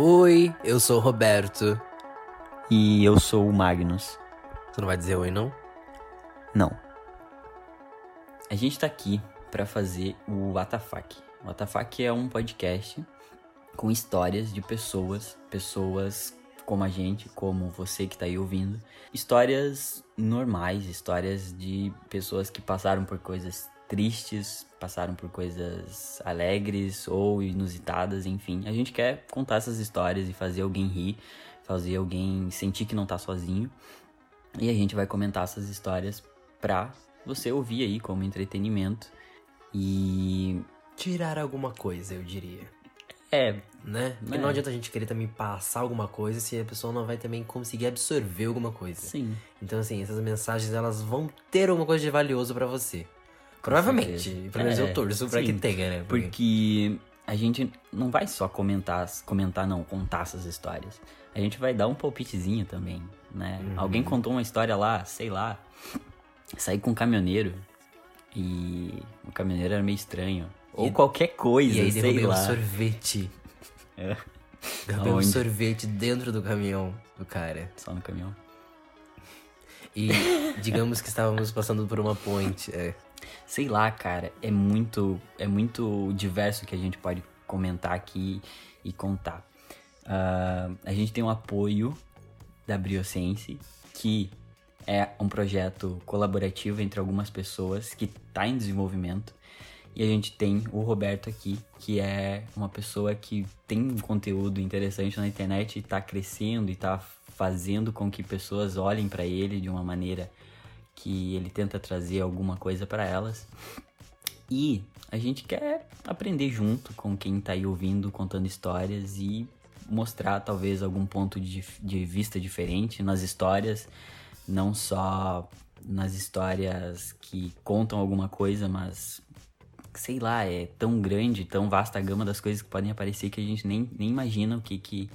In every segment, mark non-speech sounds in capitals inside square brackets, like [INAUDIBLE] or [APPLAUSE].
Oi, eu sou o Roberto. E eu sou o Magnus. Você não vai dizer oi, não? Não. A gente tá aqui pra fazer o WTF. O WTF é um podcast com histórias de pessoas, pessoas como a gente, como você que tá aí ouvindo. Histórias normais, histórias de pessoas que passaram por coisas tristes, passaram por coisas alegres ou inusitadas, enfim. A gente quer contar essas histórias e fazer alguém rir, fazer alguém sentir que não tá sozinho. E a gente vai comentar essas histórias pra você ouvir aí como entretenimento. E. Tirar alguma coisa, eu diria. É, Né? Porque É. não adianta a gente querer também passar alguma coisa se a pessoa não vai também conseguir absorver alguma coisa. sim. Então, assim, essas mensagens elas vão ter alguma coisa de valioso pra você. Provavelmente. Pelo menos É, eu torço pra sim. que tenha, né? Porque a gente não vai só comentar, comentar não, contar essas histórias. A gente vai dar um palpitezinho também, né? Uhum. Alguém contou uma história lá, sei lá, sair com um caminhoneiro e o caminhoneiro era meio estranho. Ou E- qualquer coisa, E aí sei derrubei um lá. sorvete. É. Derrubei um sorvete dentro do caminhão do cara. Só no caminhão. E digamos que estávamos passando por uma ponte. É. Sei lá, cara, é muito, é muito diverso que a gente pode comentar aqui e contar. Ah, a gente tem o apoio da Briosense, que é um projeto colaborativo entre algumas pessoas que está em desenvolvimento. E a gente tem o Roberto aqui, que é uma pessoa que tem um conteúdo interessante na internet e está crescendo e está fazendo com que pessoas olhem para ele de uma maneira que ele tenta trazer alguma coisa para elas. E a gente quer aprender junto com quem tá aí ouvindo, contando histórias e mostrar talvez algum ponto de, de vista diferente nas histórias, não só nas histórias que contam alguma coisa, mas sei lá, é tão grande, tão vasta a gama das coisas que podem aparecer que a gente nem, nem imagina o que que,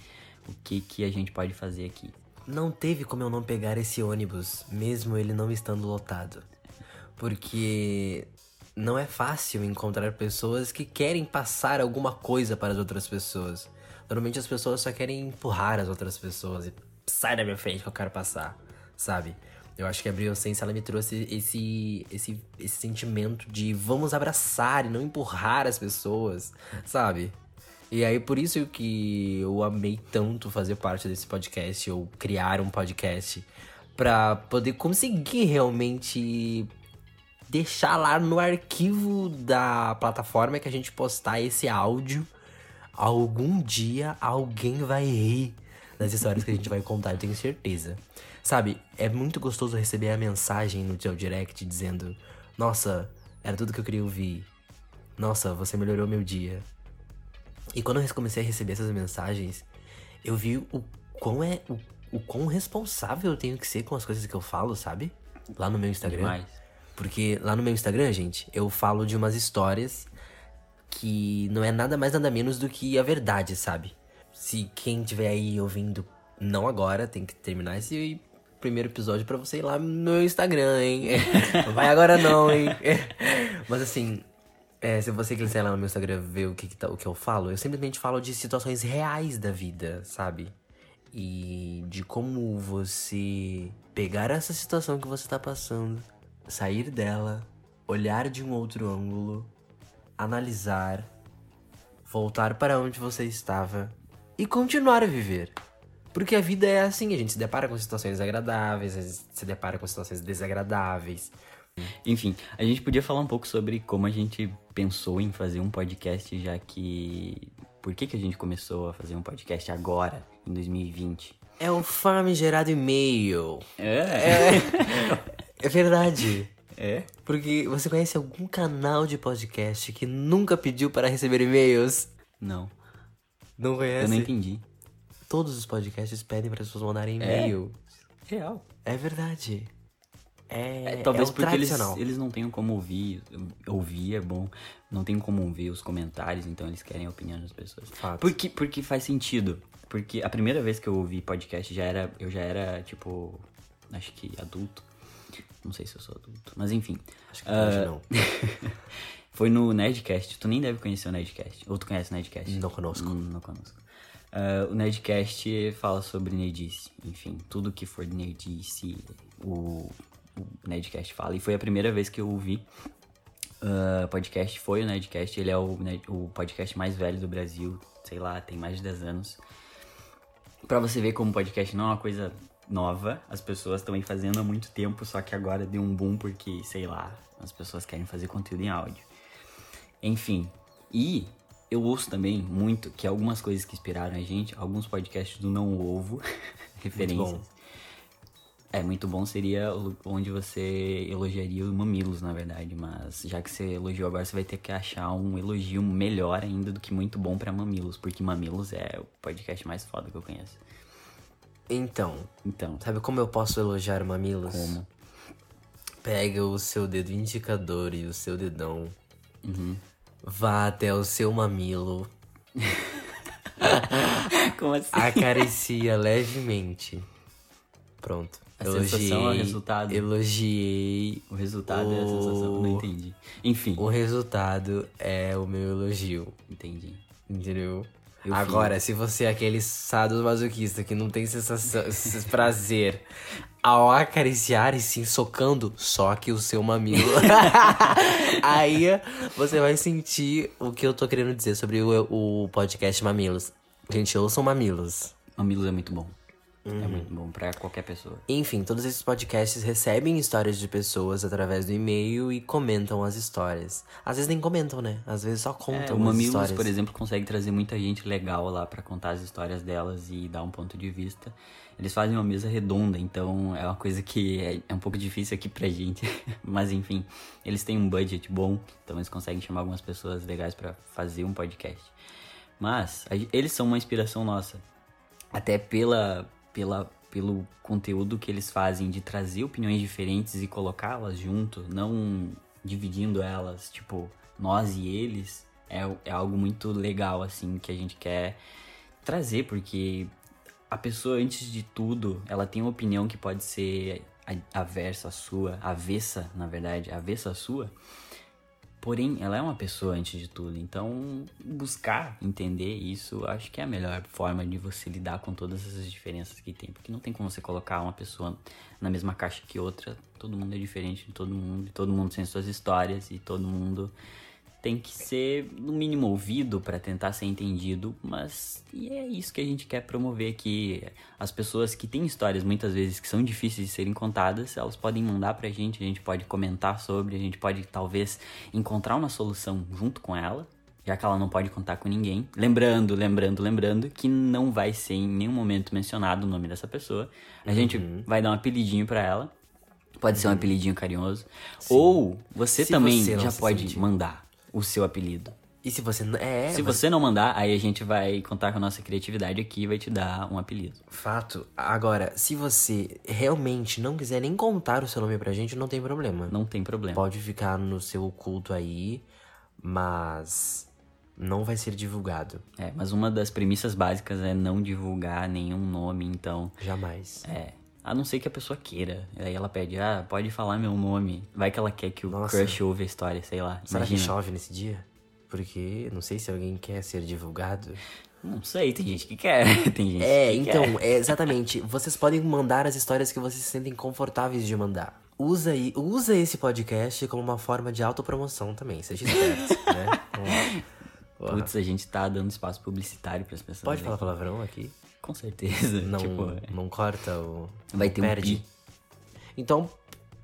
o que que a gente pode fazer aqui. Não teve como eu não pegar esse ônibus, mesmo ele não estando lotado. Porque não é fácil encontrar pessoas que querem passar alguma coisa para as outras pessoas. Normalmente as pessoas só querem empurrar as outras pessoas e sai da minha frente que eu quero passar, sabe? Eu acho que a Briosense, ela me trouxe esse, esse, esse sentimento de vamos abraçar e não empurrar as pessoas, sabe? E aí, por isso que eu amei tanto fazer parte desse podcast, ou criar um podcast, pra poder conseguir realmente deixar lá no arquivo da plataforma que a gente postar esse áudio. Algum dia alguém vai rir das histórias que a gente vai contar, eu tenho certeza. Sabe, é muito gostoso receber a mensagem no teu direct dizendo: Nossa, era tudo que eu queria ouvir. Nossa, você melhorou meu dia. E quando eu comecei a receber essas mensagens, eu vi o quão é. O, o quão responsável eu tenho que ser com as coisas que eu falo, sabe? Lá no meu Instagram. Demais. Porque lá no meu Instagram, gente, eu falo de umas histórias que não é nada mais nada menos do que a verdade, sabe? Se quem estiver aí ouvindo, não agora, tem que terminar esse primeiro episódio pra você ir lá no meu Instagram, hein? [LAUGHS] Não vai agora não, hein? [LAUGHS] Mas assim, é, se você quiser lá no meu Instagram ver o que, que tá- o que eu falo, eu simplesmente falo de situações reais da vida, sabe? E de como você pegar essa situação que você tá passando, sair dela, olhar de um outro ângulo, analisar, voltar para onde você estava e continuar a viver. Porque a vida é assim, a gente se depara com situações agradáveis, a gente se depara com situações desagradáveis. Enfim, a gente podia falar um pouco sobre como a gente pensou em fazer um podcast, já que. Por que, que a gente começou a fazer um podcast agora, em 2020? É o famigerado e-mail. É? É verdade. É? Porque você conhece algum canal de podcast que nunca pediu para receber e-mails? Não. Não conhece? Eu não entendi. Todos os podcasts pedem para as pessoas mandarem e-mail. Real. É, verdade. É, Talvez é o porque eles, eles não tenham como ouvir. Ouvir é bom. Não tem como ver os comentários, então eles querem a opinião das pessoas. Fato. Porque, porque faz sentido. Porque a primeira vez que eu ouvi podcast já era. Eu já era, tipo. Acho que adulto. Não sei se eu sou adulto. Mas enfim. Acho que hoje não. [LAUGHS] Foi no Nerdcast. Tu nem deve conhecer o Nerdcast. Ou tu conhece o Nerdcast? Não conosco. Hum, não conosco. Uh, o Nerdcast fala sobre nerdice. Enfim, tudo que for de nerdice, o, o Nerdcast fala. E foi a primeira vez que eu ouvi uh, podcast. Foi o Nerdcast. Ele é o, o podcast mais velho do Brasil. Sei lá, tem mais de 10 anos. Pra você ver como podcast não é uma coisa nova. As pessoas estão aí fazendo há muito tempo, só que agora deu um boom porque, sei lá, as pessoas querem fazer conteúdo em áudio. Enfim, e eu ouço também muito que algumas coisas que inspiraram a gente, alguns podcasts do Não Ovo, [LAUGHS] referências. É, muito bom seria onde você elogiaria os mamilos, na verdade. Mas já que você elogiou agora, você vai ter que achar um elogio melhor ainda do que muito bom para mamilos. Porque mamilos é o podcast mais foda que eu conheço. Então. Então. Sabe como eu posso elogiar mamilos? Como? Pega o seu dedo indicador e o seu dedão. Uhum. Vá até o seu mamilo. [LAUGHS] como assim? Acaricia levemente. Pronto. A elogiei, sensação é o resultado. Elogiei. O resultado o... é a sensação. Não entendi. Enfim. O resultado é o meu elogio. Entendi. Entendeu? Eu Agora, fiz. se você é aquele masoquista que não tem sensação, prazer ao acariciar e sim socando só que o seu mamilo, [LAUGHS] aí você vai sentir o que eu tô querendo dizer sobre o, o podcast Mamilos. Gente, ouçam Mamilos. Mamilos é muito bom. É uhum. É muito bom para qualquer pessoa. Enfim, todos esses podcasts recebem histórias de pessoas através do e-mail e comentam as histórias. Às vezes nem comentam, né? Às vezes só contam é, o Mamilos, histórias. por exemplo, consegue trazer muita gente legal lá para contar as histórias delas e dar um ponto de vista. Eles fazem uma mesa redonda, então é uma coisa que é, é um pouco difícil aqui pra gente. [LAUGHS] Mas enfim, eles têm um budget bom, então eles conseguem chamar algumas pessoas legais para fazer um podcast. Mas eles são uma inspiração nossa. Até pela pela, pelo conteúdo que eles fazem de trazer opiniões diferentes e colocá-las junto, não dividindo elas, tipo, nós e eles, é, é algo muito legal, assim, que a gente quer trazer, porque a pessoa, antes de tudo, ela tem uma opinião que pode ser aversa à sua, avessa, na verdade, avessa à sua, Porém, ela é uma pessoa antes de tudo, então buscar entender isso acho que é a melhor forma de você lidar com todas essas diferenças que tem, porque não tem como você colocar uma pessoa na mesma caixa que outra, todo mundo é diferente de todo mundo, todo mundo tem suas histórias e todo mundo tem que ser, no mínimo, ouvido para tentar ser entendido, mas e é isso que a gente quer promover aqui. As pessoas que têm histórias muitas vezes que são difíceis de serem contadas, elas podem mandar pra gente, a gente pode comentar sobre, a gente pode talvez encontrar uma solução junto com ela, já que ela não pode contar com ninguém. Lembrando, lembrando, lembrando que não vai ser em nenhum momento mencionado o nome dessa pessoa. A uhum. gente vai dar um apelidinho para ela. Pode ser um uhum. apelidinho carinhoso. Sim. Ou você Se também você já pode sentir. mandar o seu apelido. E se você não. É, se mas... você não mandar, aí a gente vai contar com a nossa criatividade aqui e vai te dar um apelido. Fato. Agora, se você realmente não quiser nem contar o seu nome pra gente, não tem problema. Não tem problema. Pode ficar no seu oculto aí, mas não vai ser divulgado. É, mas uma das premissas básicas é não divulgar nenhum nome, então. Jamais. É. A não ser que a pessoa queira. Aí ela pede, ah, pode falar meu nome. Vai que ela quer que o Nossa. crush ouve a história, sei lá. Será Imagina. que chove nesse dia? Porque não sei se alguém quer ser divulgado. Não sei, tem gente que quer. [LAUGHS] tem gente é, que então, quer. É, exatamente. vocês podem mandar as histórias que vocês se sentem confortáveis de mandar. Usa, aí, usa esse podcast como uma forma de autopromoção também, seja esperto, [LAUGHS] né? Putz, a gente tá dando espaço publicitário para as pessoas. Pode falar palavrão aqui? Com certeza. Não, tipo, não corta o. Vai ter perde. um pi. Então,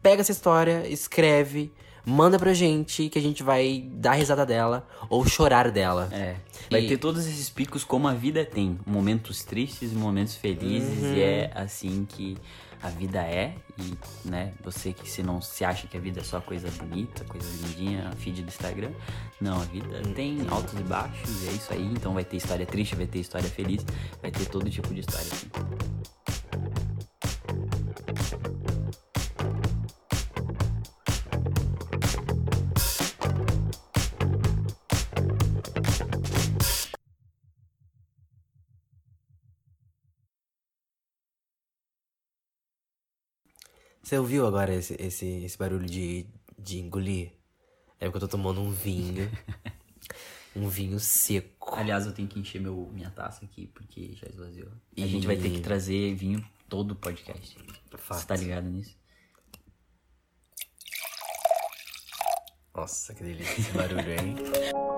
pega essa história, escreve, manda pra gente que a gente vai dar risada dela ou chorar dela. É. Vai e... ter todos esses picos como a vida tem. Momentos tristes, momentos felizes. Uhum. E é assim que a vida é e, né, você que se não se acha que a vida é só coisa bonita, coisa lindinha, feed do Instagram, não, a vida tem altos e baixos, é isso aí, então vai ter história triste, vai ter história feliz, vai ter todo tipo de história assim. Você ouviu agora esse, esse, esse barulho de, de engolir? É porque eu tô tomando um vinho. [LAUGHS] um vinho seco. Aliás, eu tenho que encher meu, minha taça aqui, porque já esvaziou. E... A gente vai ter que trazer vinho todo o podcast. Fato. Você tá ligado nisso? Nossa, que delícia esse barulho, hein? [LAUGHS]